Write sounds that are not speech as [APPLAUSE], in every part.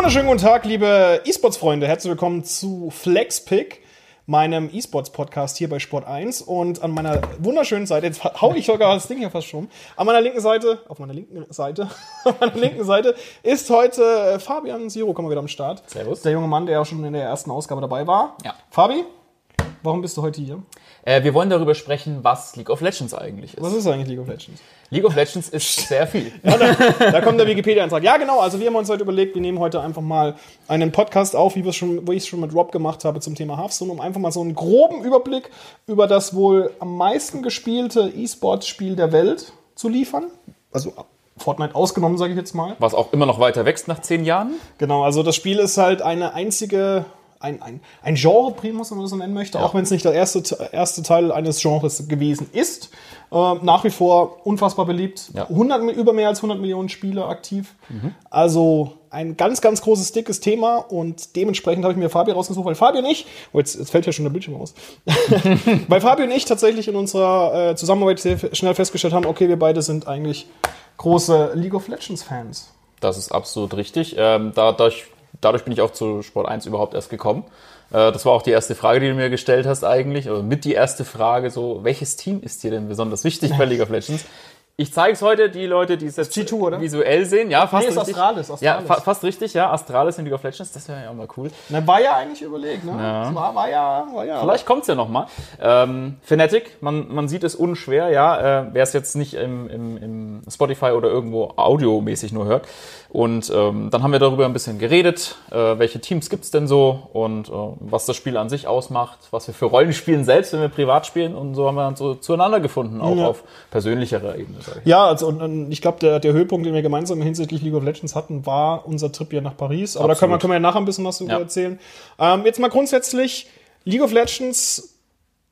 wunderschönen guten Tag, liebe E-Sports-Freunde. Herzlich willkommen zu FlexPick, meinem E-Sports-Podcast hier bei Sport 1. Und an meiner wunderschönen Seite, jetzt hau ich sogar das Ding hier fast schon, an meiner linken Seite, auf meiner linken Seite, [LAUGHS] auf meiner linken Seite ist heute äh, Fabian Siro, kommen wir wieder am Start. Servus. Der junge Mann, der auch schon in der ersten Ausgabe dabei war. Ja. Fabi, warum bist du heute hier? Äh, wir wollen darüber sprechen, was League of Legends eigentlich ist. Was ist eigentlich League of Legends? League of Legends ist sehr viel. [LAUGHS] Ja, da, da kommt der Wikipedia-Eintrag. Ja, genau. Also wir haben uns heute überlegt, wir nehmen heute einfach mal einen Podcast auf, wie wir schon, wo ich es schon mit Rob gemacht habe zum Thema Hearthstone, um einfach mal so einen groben Überblick über das wohl am meisten gespielte E-Sport-Spiel der Welt zu liefern. Also Fortnite ausgenommen, sage ich jetzt mal. Was auch immer noch weiter wächst nach zehn Jahren. Genau, also das Spiel ist halt eine einzige, ein, ein, ein Genre-Primus, wenn man das so nennen möchte, auch wenn es nicht der erste, erste Teil eines Genres gewesen ist. Äh, nach wie vor unfassbar beliebt. Ja. 100, Mi- über mehr als 100 Millionen Spieler aktiv. Also ein ganz, ganz großes, dickes Thema und dementsprechend habe ich mir Fabi rausgesucht, weil Fabi und ich, oh, jetzt, jetzt fällt ja schon der Bildschirm aus, [LAUGHS] weil Fabi und ich tatsächlich in unserer äh, Zusammenarbeit sehr schnell festgestellt haben, okay, wir beide sind eigentlich große League of Legends Fans. Das ist absolut richtig. Ähm, dadurch, dadurch bin ich auch zu Sport 1 überhaupt erst gekommen. Äh, das war auch die erste Frage, die du mir gestellt hast eigentlich. Oder mit die erste Frage, so, welches Team ist dir denn besonders wichtig bei League of Legends? Ich zeige es heute, die Leute, die es jetzt G2, oder? visuell sehen. Ja, fast Nee, ist richtig. Astralis, Ja, Astralis. fa fast richtig, ja. Astralis in League of Legends, das wäre ja auch mal cool. Na, war ja eigentlich überlegt, ne? Ja. War, war ja, war ja. Vielleicht kommt's ja nochmal. Ähm, Fnatic, man, man sieht es unschwer, ja, äh, wer es jetzt nicht im, im, im Spotify oder irgendwo audiomäßig nur hört. Und ähm, dann haben wir darüber ein bisschen geredet, äh, welche Teams gibt's denn so und äh, was das Spiel an sich ausmacht, was wir für Rollen spielen selbst, wenn wir privat spielen und so haben wir dann so zueinander gefunden, auch Ja. auf persönlicherer Ebene. Ja, also und, und ich glaube, der, der Höhepunkt, den wir gemeinsam hinsichtlich League of Legends hatten, war unser Trip hier nach Paris. Aber da können wir, Absolut. können wir ja nachher ein bisschen was darüber Ja. erzählen. Ähm, jetzt mal grundsätzlich, League of Legends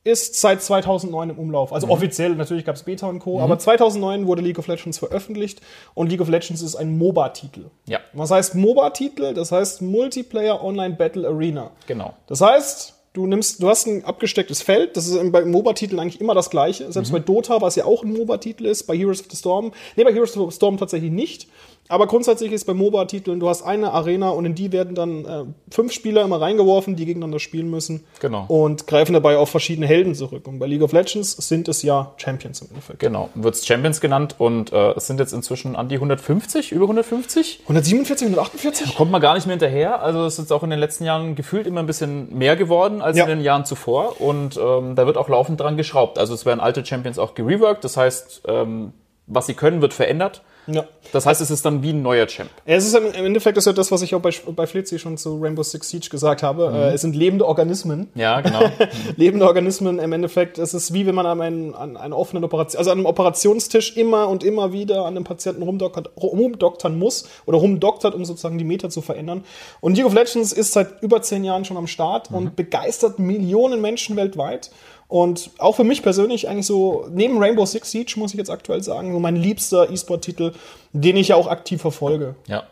ist seit 2009 im Umlauf. Mhm. Also offiziell, natürlich gab es Beta und Co., aber 2009 wurde League of Legends veröffentlicht und League of Legends ist ein MOBA-Titel. Ja, Was heißt MOBA-Titel? Das heißt Multiplayer Online Battle Arena. genau. Das heißt, du nimmst, du hast ein abgestecktes Feld, das ist bei MOBA-Titeln eigentlich immer das gleiche. Selbst bei Dota, was ja auch ein MOBA-Titel ist, bei Heroes of the Storm. Nee, bei Heroes of the Storm tatsächlich nicht. Aber grundsätzlich ist bei MOBA-Titeln, du hast eine Arena und in die werden dann äh, fünf Spieler immer reingeworfen, die gegeneinander spielen müssen. Genau. Und greifen dabei auf verschiedene Helden zurück. Und bei League of Legends sind es ja Champions im Endeffekt. Genau, wird's Champions genannt und äh, es sind jetzt inzwischen an die 150, über 150. 147, 148? kommt man gar nicht mehr hinterher. Also es ist jetzt auch in den letzten Jahren gefühlt immer ein bisschen mehr geworden als Ja. in den Jahren zuvor. Und ähm, da wird auch laufend dran geschraubt. Also es werden alte Champions auch gereworked. Das heißt, ähm, was sie können, wird verändert. Ja. Das heißt, es ist dann wie ein neuer Champ. Es ist im Endeffekt ist ja das, was ich auch bei, bei Flitzy schon zu Rainbow Six Siege gesagt habe. Mhm. Äh, es sind lebende Organismen. Ja, genau. [LAUGHS] lebende Organismen im Endeffekt. Es ist wie wenn man an einen, an einen offenen Operation, also an einem Operationstisch immer und immer wieder an einem Patienten rumdoktert, rumdoktern muss oder rumdoktert, um sozusagen die Meter zu verändern. Und League of Legends ist seit über zehn Jahren schon am Start und begeistert Millionen Menschen weltweit. Und auch für mich persönlich eigentlich so, neben Rainbow Six Siege muss ich jetzt aktuell sagen, so mein liebster E-Sport-Titel, den ich ja auch aktiv verfolge. Ja.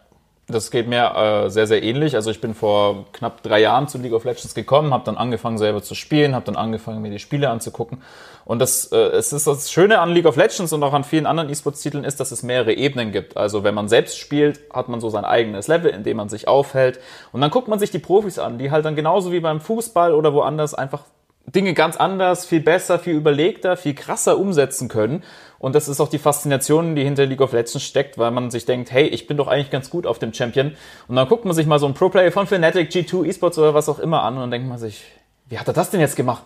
Das geht mir äh, sehr, sehr ähnlich. Also ich bin vor knapp drei Jahren zu League of Legends gekommen, habe dann angefangen selber zu spielen, habe dann angefangen mir die Spiele anzugucken. Und das, äh, es ist das Schöne an League of Legends und auch an vielen anderen E-Sports-Titeln ist, dass es mehrere Ebenen gibt. Also wenn man selbst spielt, hat man so sein eigenes Level, in dem man sich aufhält. Und dann guckt man sich die Profis an, die halt dann genauso wie beim Fußball oder woanders einfach Dinge ganz anders, viel besser, viel überlegter, viel krasser umsetzen können. Und das ist auch die Faszination, die hinter League of Legends steckt, weil man sich denkt, hey, ich bin doch eigentlich ganz gut auf dem Champion. Und dann guckt man sich mal so einen Pro-Player von Fnatic, G2, Esports oder was auch immer an und dann denkt man sich, wie hat er das denn jetzt gemacht?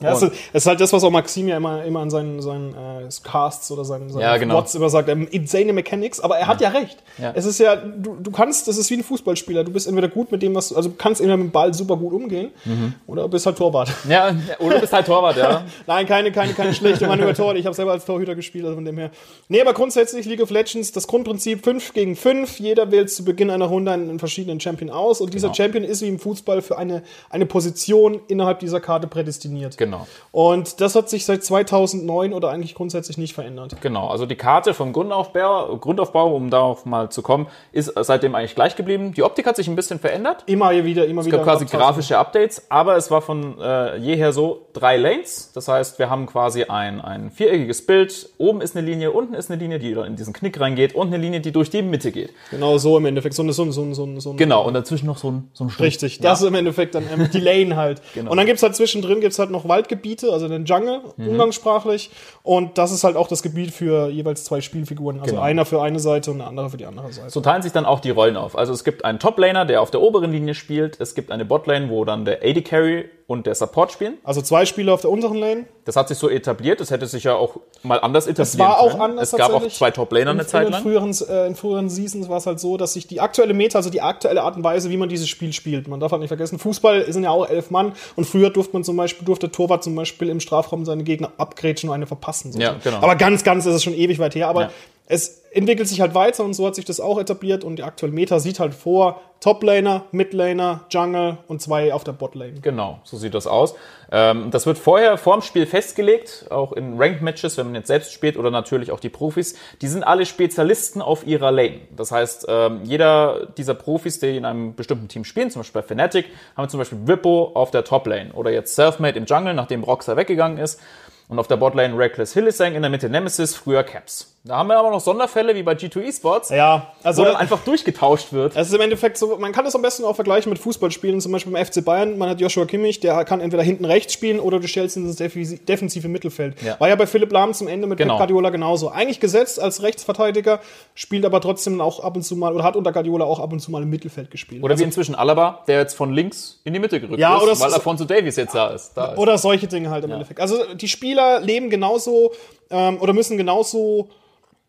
Ja, es ist, halt das, was auch Maxim ja immer, immer an seinen, seinen äh, Casts oder seinen, seinen Ja, genau. Watts immer sagt, ähm, insane Mechanics, aber er hat ja recht. Ja. Es ist ja, du, du kannst, das ist wie ein Fußballspieler, du bist entweder gut mit dem, was, also du kannst entweder mit dem Ball super gut umgehen Mhm. oder bist halt Torwart. Ja, oder du bist halt Torwart, ja. [LAUGHS] Nein, keine, keine, keine schlechte Mann über Tor. Ich habe selber als Torhüter gespielt, also von dem her. Nee, aber grundsätzlich League of Legends, das Grundprinzip 5 gegen 5. Jeder wählt zu Beginn einer Runde einen, verschiedenen Champion aus und dieser Genau. Champion ist wie im Fußball für eine, eine Position innerhalb dieser Karte prädestiniert. Genau. Genau. Und das hat sich seit 2009 oder eigentlich grundsätzlich nicht verändert. Genau, also die Karte vom Grundaufbau, Grundaufbau, um darauf mal zu kommen, ist seitdem eigentlich gleich geblieben. Die Optik hat sich ein bisschen verändert. Immer wieder, immer Es wieder. gab quasi Abtasten. grafische Updates, aber es war von äh, jeher so drei Lanes. Das heißt, wir haben quasi ein, ein viereckiges Bild. Oben ist eine Linie, unten ist eine Linie, die in diesen Knick reingeht und eine Linie, die durch die Mitte geht. Genau so im Endeffekt. So, eine- so, ein- so, ein- so, ein- so, ein- Genau, und dazwischen noch so ein, so ein Stück. Richtig, das ist im Endeffekt dann ähm, die Lane halt. [LAUGHS] Genau. Und dann gibt's halt zwischendrin gibt's halt noch Waldgebiete, also den Jungle, Mhm. umgangssprachlich. Und das ist halt auch das Gebiet für jeweils zwei Spielfiguren. Also Genau. einer für eine Seite und der andere für die andere Seite. So teilen sich dann auch die Rollen auf. Also es gibt einen Top-Laner, der auf der oberen Linie spielt. Es gibt eine Bot-Lane, wo dann der AD Carry und der Support spielen. Also zwei Spieler auf der unteren Lane. Das hat sich so etabliert. Das hätte sich ja auch mal anders etablieren Es war auch können. anders Es gab auch zwei Top-Laner eine in, Zeit in lang. früheren, äh, in früheren Seasons war es halt so, dass sich die aktuelle Meta, also die aktuelle Art und Weise, wie man dieses Spiel spielt, man darf halt nicht vergessen, Fußball sind ja auch elf Mann und früher durfte man zum Beispiel, durfte Torwart zum Beispiel im Strafraum seine Gegner abgrätschen und eine verpassen. Ja, genau. Aber ganz, ganz ist es schon ewig weit her. Aber Ja. Es entwickelt sich halt weiter und so hat sich das auch etabliert und die aktuelle Meta sieht halt vor Top-Laner, Mid-Laner, Jungle und zwei auf der Bot-Lane. Genau, so sieht das aus. Ähm, das wird vorher vorm Spiel festgelegt, auch in Ranked-Matches, wenn man jetzt selbst spielt oder natürlich auch die Profis. Die sind alle Spezialisten auf ihrer Lane. Das heißt, ähm, jeder dieser Profis, die in einem bestimmten Team spielen, zum Beispiel bei Fnatic, haben zum Beispiel Wippo auf der Top-Lane oder jetzt Selfmade im Jungle, nachdem Roxer weggegangen ist. Und auf der Botlane Reckless Hillisang, in der Mitte Nemesis, früher Caps. Da haben wir aber noch Sonderfälle wie bei G2 Esports, Ja, also wo dann einfach durchgetauscht wird. Es ist im Endeffekt so, man kann das am besten auch vergleichen mit Fußballspielen, zum Beispiel beim FC Bayern. Man hat Joshua Kimmich, der kann entweder hinten rechts spielen oder du stellst ihn ins defensive Mittelfeld. Ja. War ja bei Philipp Lahm zum Ende mit Genau. Pep Guardiola genauso. Eigentlich gesetzt als Rechtsverteidiger, spielt aber trotzdem auch ab und zu mal, oder hat unter Guardiola auch ab und zu mal im Mittelfeld gespielt. Oder wie inzwischen Alaba, der jetzt von links in die Mitte gerückt Ja, ist, weil Alfonso Davies jetzt da ist. Da ist. Oder solche Dinge halt im Endeffekt. Also die Spieler leben genauso ähm, oder müssen genauso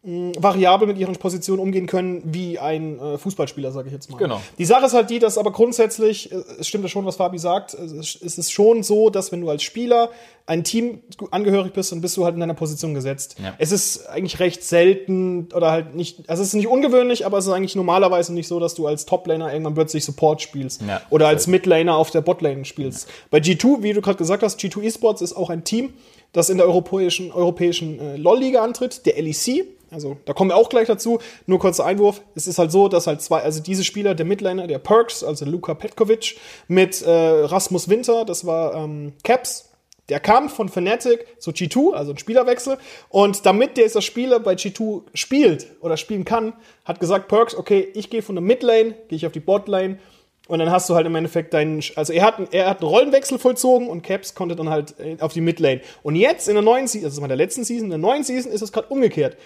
variabel mit ihren Positionen umgehen können wie ein äh, Fußballspieler, sage ich jetzt mal. Genau. Die Sache ist halt die, dass aber grundsätzlich, äh, es stimmt ja schon, was Fabi sagt, es ist- es ist schon so, dass wenn du als Spieler ein Team angehörig bist, dann bist du halt in deiner Position gesetzt. Ja. Es ist eigentlich recht selten oder halt nicht, also es ist nicht ungewöhnlich, aber es ist eigentlich normalerweise nicht so, dass du als Toplaner irgendwann plötzlich Support spielst Ja, oder als Midlaner auf der Botlane spielst. Bei G2, wie du gerade gesagt hast, G2 Esports ist auch ein Team, das in der europäischen, europäischen äh, LoL-Liga antritt, der LEC. Also da kommen wir auch gleich dazu. Nur kurzer Einwurf. Es ist halt so, dass halt zwei, also diese Spieler, der Midlaner, der Perks, also Luka Petkovic, mit äh, Rasmus Winter, das war ähm, Caps, der kam von Fnatic zu G2, also ein Spielerwechsel. Und damit dieser Spieler bei G2 spielt oder spielen kann, hat gesagt Perks, okay, ich gehe von der Midlane, gehe ich auf die Botlane. Und dann hast du halt im Endeffekt deinen, also er hat, er hat einen Rollenwechsel vollzogen und Caps konnte dann halt äh, auf die Midlane. Und jetzt in der neuen Season, also war der letzten Season, in der neuen Season ist es gerade umgekehrt.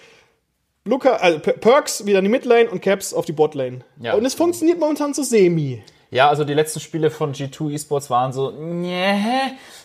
Luca, also Per- Perks wieder in die Midlane und Caps auf die Botlane. Ja. Und es funktioniert momentan so semi. Ja, also die letzten Spiele von G2 Esports waren so, nee.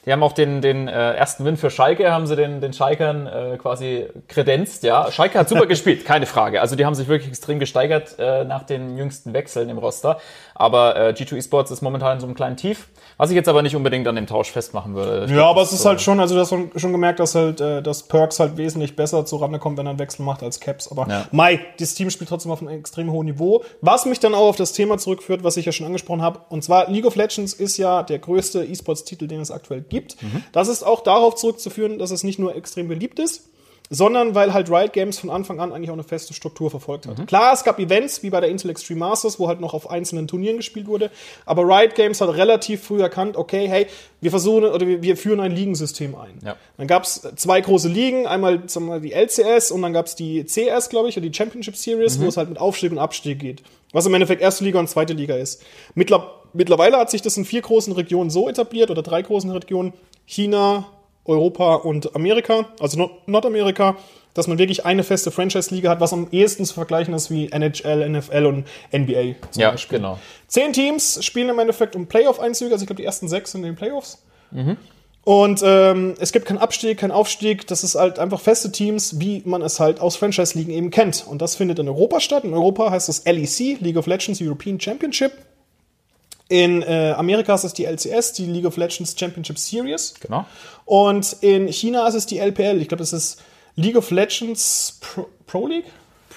Die haben auch den, den äh, ersten Win für Schalke, haben sie den, den Schalkern äh, quasi kredenzt, ja. Schalke hat super [LAUGHS] gespielt, keine Frage. Also die haben sich wirklich extrem gesteigert äh, nach den jüngsten Wechseln im Roster. Aber äh, G2 Esports ist momentan in so einem kleinen Tief, was ich jetzt aber nicht unbedingt an dem Tausch festmachen würde. Ja, aber es ist so- halt schon, also du hast schon schon gemerkt, dass halt, äh, dass Perks halt wesentlich besser zurande kommt, wenn er einen Wechsel macht als Caps. Aber Ja. Mai, das Team spielt trotzdem auf einem extrem hohen Niveau. Was mich dann auch auf das Thema zurückführt, was ich ja schon angesprochen habe. Und zwar League of Legends ist ja der größte E-Sports-Titel, den es aktuell gibt. Das ist auch darauf zurückzuführen, dass es nicht nur extrem beliebt ist, sondern weil halt Riot Games von Anfang an eigentlich auch eine feste Struktur verfolgt hat. Klar, es gab Events wie bei der Intel Extreme Masters, wo halt noch auf einzelnen Turnieren gespielt wurde, aber Riot Games hat relativ früh erkannt, okay, hey, wir versuchen oder wir, wir führen ein Ligensystem ein. Ja. Dann gab es zwei große Ligen, einmal sagen wir, die LCS und dann gab es die CS, glaube ich, oder die Championship Series, wo es halt mit Aufstieg und Abstieg geht. Was im Endeffekt erste Liga und zweite Liga ist. Mittler mittlerweile hat sich das in vier großen Regionen so etabliert oder drei großen Regionen. China, Europa und Amerika, also Nord Nordamerika, dass man wirklich eine feste Franchise-Liga hat, was am ehesten zu vergleichen ist wie NHL, NFL und NBA zum Ja, Beispiel. genau. Zehn Teams spielen im Endeffekt um Playoff-Einzüge, also ich glaube, die ersten sechs sind in den Playoffs. Und ähm, es gibt keinen Abstieg, keinen Aufstieg, das ist halt einfach feste Teams, wie man es halt aus Franchise-Ligen eben kennt. Und das findet in Europa statt. In Europa heißt das LEC, League of Legends European Championship. In äh, Amerika ist es die LCS, die League of Legends Championship Series. Genau. Und in China ist es die LPL. Ich glaube, das ist League of Legends Pro, Pro League.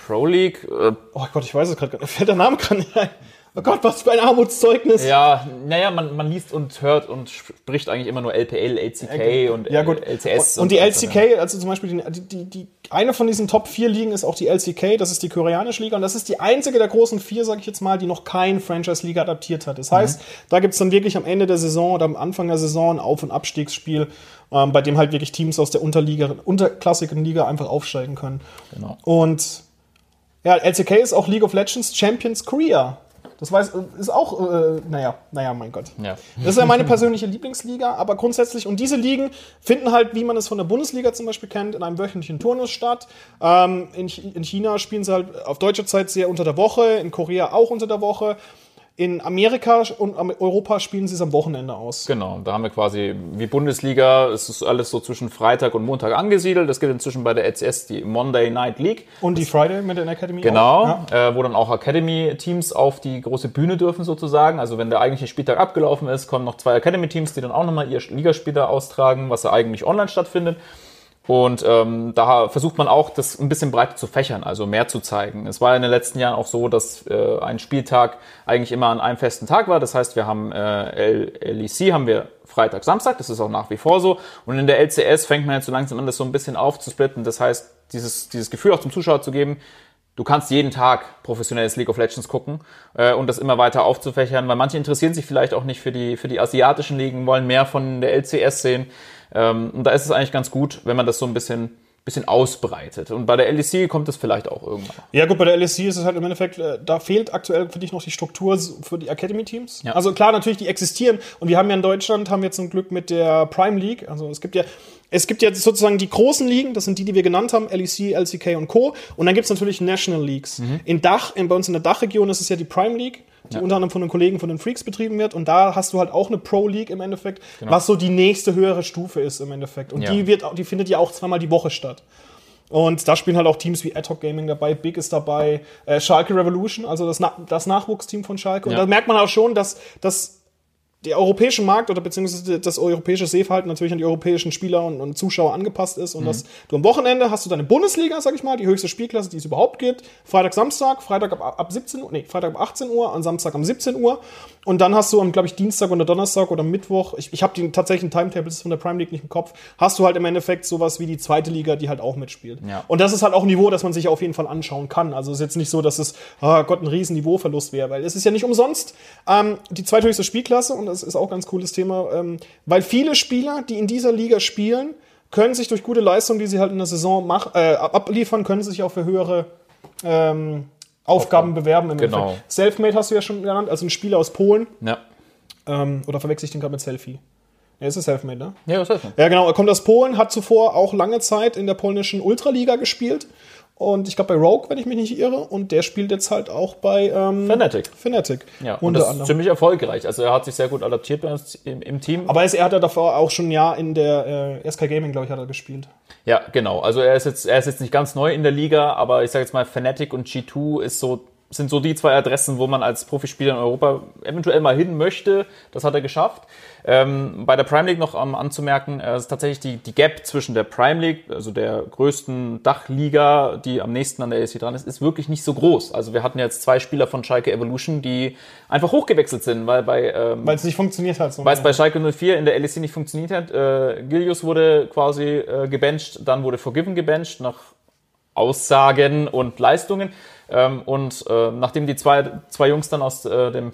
Pro League, äh, Oh Gott, ich weiß es gerade gar nicht. Fällt der Name gerade nicht ein. Oh Gott, was für ein Armutszeugnis. Ja, naja, man, man liest und hört und spricht eigentlich immer nur LPL, LCK und Ja, gut. LCS. Und, und die so. LCK, also zum Beispiel die, die, die, eine von diesen Top 4 Ligen ist auch die LCK, das ist die koreanische Liga und das ist die einzige der großen vier, sage ich jetzt mal, die noch kein Franchise-Liga adaptiert hat. Das heißt, da gibt's dann wirklich am Ende der Saison oder am Anfang der Saison ein Auf- und Abstiegsspiel, ähm, bei dem halt wirklich Teams aus der Unterliga, unterklassigen Liga einfach aufsteigen können. Genau. Und ja, LCK ist auch League of Legends Champions Korea. Das weiß, ist auch, äh, naja, naja, mein Gott. Ja. Das ist ja meine persönliche Lieblingsliga, aber grundsätzlich, und diese Ligen finden halt, wie man es von der Bundesliga zum Beispiel kennt, in einem wöchentlichen Turnus statt. Ähm, in, in China spielen sie halt auf deutsche Zeit sehr unter der Woche, in Korea auch unter der Woche. In Amerika und Europa spielen sie es am Wochenende aus. Genau, da haben wir quasi wie Bundesliga, es ist alles so zwischen Freitag und Montag angesiedelt. Das gilt inzwischen bei der LCS, die Monday Night League. Und die Friday mit den Academy Genau. Ja. äh, wo dann auch Academy-Teams auf die große Bühne dürfen sozusagen. Also wenn der eigentliche Spieltag abgelaufen ist, kommen noch zwei Academy-Teams, die dann auch nochmal ihr Ligaspiel da austragen, was ja eigentlich online stattfindet. Und ähm, da versucht man auch, das ein bisschen breiter zu fächern, also mehr zu zeigen. Es war in den letzten Jahren auch so, dass äh, ein Spieltag eigentlich immer an einem festen Tag war. Das heißt, wir haben äh, LEC haben wir Freitag, Samstag, das ist auch nach wie vor so. Und in der LCS fängt man jetzt so langsam an, das so ein bisschen aufzusplitten. Das heißt, dieses, dieses Gefühl auch zum Zuschauer zu geben, du kannst jeden Tag professionelles League of Legends gucken äh, und das immer weiter aufzufächern, weil manche interessieren sich vielleicht auch nicht für die, für die asiatischen Ligen, wollen mehr von der LCS sehen. Ähm, und da ist es eigentlich ganz gut, wenn man das so ein bisschen, bisschen ausbreitet. Und bei der LEC kommt es vielleicht auch irgendwann. Ja, gut, bei der LSC ist es halt im Endeffekt, äh, da fehlt aktuell für dich noch die Struktur für die Academy-Teams. Ja. Also klar, natürlich, die existieren. Und wir haben ja in Deutschland, haben wir zum Glück mit der Prime League, also es gibt ja, es gibt ja sozusagen die großen Ligen, das sind die, die wir genannt haben, LEC, LCK und Co. Und dann gibt's natürlich National Leagues. In Dach, in, bei uns in der Dachregion ist es ja die Prime League, die unter anderem von den Kollegen von den Freaks betrieben wird. Und da hast du halt auch eine Pro League im Endeffekt, was so die nächste höhere Stufe ist im Endeffekt. Und Ja. die wird, die findet ja auch zweimal die Woche statt. Und da spielen halt auch Teams wie Ad Hoc Gaming dabei, Big ist dabei, äh, Schalke Revolution, also das, Na das Nachwuchsteam von Schalke. Und Ja. da merkt man auch schon, dass, dass der europäische Markt oder beziehungsweise das europäische Sehverhalten natürlich an die europäischen Spieler und, und Zuschauer angepasst ist und Mhm. dass du am Wochenende hast du deine Bundesliga, sag ich mal, die höchste Spielklasse, die es überhaupt gibt. Freitag, Samstag, Freitag ab, ab 17 Uhr, nee, Freitag ab 18 Uhr, und Samstag um 17 Uhr. Und dann hast du am, glaube ich, Dienstag oder Donnerstag oder Mittwoch, ich, ich habe die tatsächlichen Timetables von der Prime League nicht im Kopf, hast du halt im Endeffekt sowas wie die zweite Liga, die halt auch mitspielt. Ja. Und das ist halt auch ein Niveau, das man sich auf jeden Fall anschauen kann. Also es ist jetzt nicht so, dass es, ah Gott, ein riesen Niveauverlust wäre, weil es ist ja nicht umsonst ähm, die zweithöchste Spielklasse und das ist auch ein ganz cooles Thema, ähm, weil viele Spieler, die in dieser Liga spielen, können sich durch gute Leistung, die sie halt in der Saison mach, äh, abliefern, können sich auch für höhere ähm, Aufgaben bewerben. Im Genau. Endeffekt. Selfmade hast du ja schon genannt, also ein Spieler aus Polen. Ja. Ähm, oder verwechsel ich den gerade mit Selfie? Ja, ist es Selfmade, ne? Ja, heißt denn? Ja, genau. Er kommt aus Polen, hat zuvor auch lange Zeit in der polnischen Ultraliga gespielt. Und ich glaube bei Rogue, wenn ich mich nicht irre. Und der spielt jetzt halt auch bei ähm, Fnatic. Fnatic. Ja, und das ist anderem. ziemlich erfolgreich. Also er hat sich sehr gut adaptiert bei uns im, im Team. Aber er, ist, er hat ja davor auch schon ein Jahr in der äh, SK Gaming, glaube ich, hat er gespielt. Ja, genau. Also er ist jetzt, er ist jetzt nicht ganz neu in der Liga, aber ich sage jetzt mal, Fnatic und G2 ist so, sind so die zwei Adressen, wo man als Profispieler in Europa eventuell mal hin möchte. Das hat er geschafft. Ähm, bei der Prime League noch ähm, anzumerken, äh, ist tatsächlich die, die Gap zwischen der Prime League, also der größten Dachliga, die am nächsten an der LEC dran ist, ist wirklich nicht so groß. Also wir hatten jetzt zwei Spieler von Schalke Evolution, die einfach hochgewechselt sind, weil bei ähm, Weil es nicht funktioniert hat. So weil es bei Schalke 04 in der LEC nicht funktioniert hat. Äh, Gilius wurde quasi äh, gebencht, dann wurde Forgiven gebencht nach Aussagen und Leistungen. Ähm, und äh, nachdem die zwei, zwei Jungs dann aus äh, dem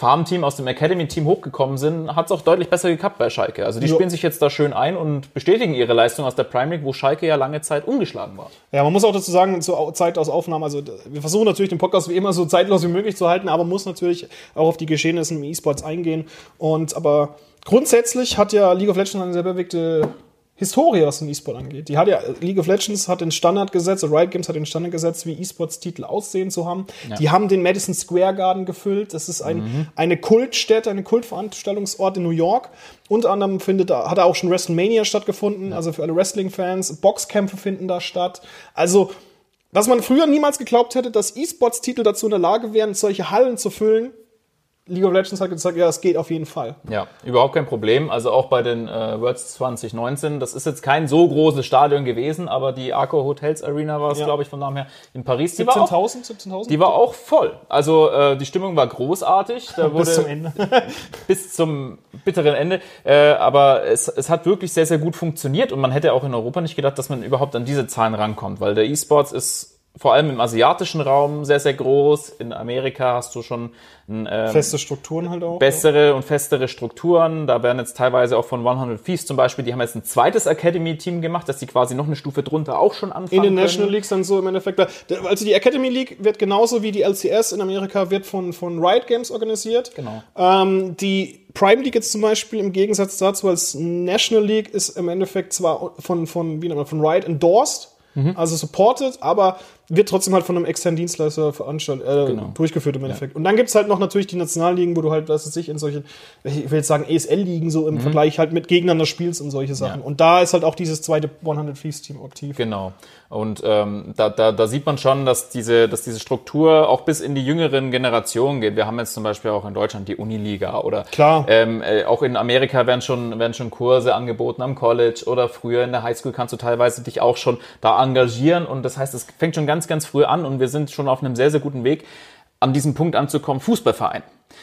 Farmteam, aus dem Academy-Team hochgekommen sind, hat es auch deutlich besser geklappt bei Schalke. Also die Ja. spielen sich jetzt da schön ein und bestätigen ihre Leistung aus der Prime League, wo Schalke ja lange Zeit ungeschlagen war. Ja, man muss auch dazu sagen, zur Zeit aus Aufnahme, also wir versuchen natürlich den Podcast wie immer so zeitlos wie möglich zu halten, aber muss natürlich auch auf die Geschehnisse im E-Sports eingehen. Und aber grundsätzlich hat ja League of Legends eine sehr bewegte Historie, was den E-Sport angeht. Die hat ja, League of Legends hat den Standard gesetzt, oder Riot Games hat den Standard gesetzt, wie E-Sports-Titel aussehen zu haben. Die haben den Madison Square Garden gefüllt. Das ist ein, eine Kultstätte, eine Kultveranstaltungsort in New York. Unter anderem findet hat da auch schon WrestleMania stattgefunden, also für alle Wrestling-Fans. Boxkämpfe finden da statt. Also, was man früher niemals geglaubt hätte, dass E-Sports-Titel dazu in der Lage wären, solche Hallen zu füllen, League of Legends hat gesagt, ja, es geht auf jeden Fall. Ja, überhaupt kein Problem. Also auch bei den äh, Worlds 2019, das ist jetzt kein so großes Stadion gewesen, aber die Arco Hotels Arena war es, Ja. glaube ich, von Namen her, in Paris. Die war auch, 17.000, 17.000? die war auch voll. Also äh, die Stimmung war großartig. Da [LAUGHS] wurde, bis zum Ende. [LAUGHS] bis zum bitteren Ende. Äh, aber es, es hat wirklich sehr, sehr gut funktioniert und man hätte auch in Europa nicht gedacht, dass man überhaupt an diese Zahlen rankommt, weil der E-Sports ist vor allem im asiatischen Raum sehr, sehr groß. In Amerika hast du schon ähm, Feste Strukturen halt auch. bessere und festere Strukturen. Da werden jetzt teilweise auch von 100 Thieves zum Beispiel, die haben jetzt ein zweites Academy-Team gemacht, dass die quasi noch eine Stufe drunter auch schon anfangen in den können. National Leagues dann so im Endeffekt. da- Also die Academy League wird genauso wie die LCS in Amerika wird von, von Riot Games organisiert. Genau. Ähm, die Prime League jetzt zum Beispiel im Gegensatz dazu als National League ist im Endeffekt zwar von, von, wie nennt man, von Riot endorsed, Mhm. also supported, aber wird trotzdem halt von einem externen Dienstleister veranstaltet, äh, Genau. durchgeführt im Endeffekt. Und dann gibt's halt noch natürlich die Nationalligen, wo du halt, was weiß ich, in solchen, ich will jetzt sagen ESL-Ligen so im Vergleich halt mit Gegeneinander spielst und solche Sachen. Mhm. Ja. Und da ist halt auch dieses zweite 100 Thieves Team aktiv. Genau. Und ähm, da, da, da sieht man schon, dass diese, dass diese Struktur auch bis in die jüngeren Generationen geht. Wir haben jetzt zum Beispiel auch in Deutschland die Uniliga oder Klar. Ähm, äh, auch in Amerika werden schon, werden schon Kurse angeboten am College oder früher in der Highschool kannst du teilweise dich auch schon da engagieren. Und das heißt, es fängt schon ganz, ganz früh an und wir sind schon auf einem sehr, sehr guten Weg, an diesem Punkt anzukommen, Fußballverein.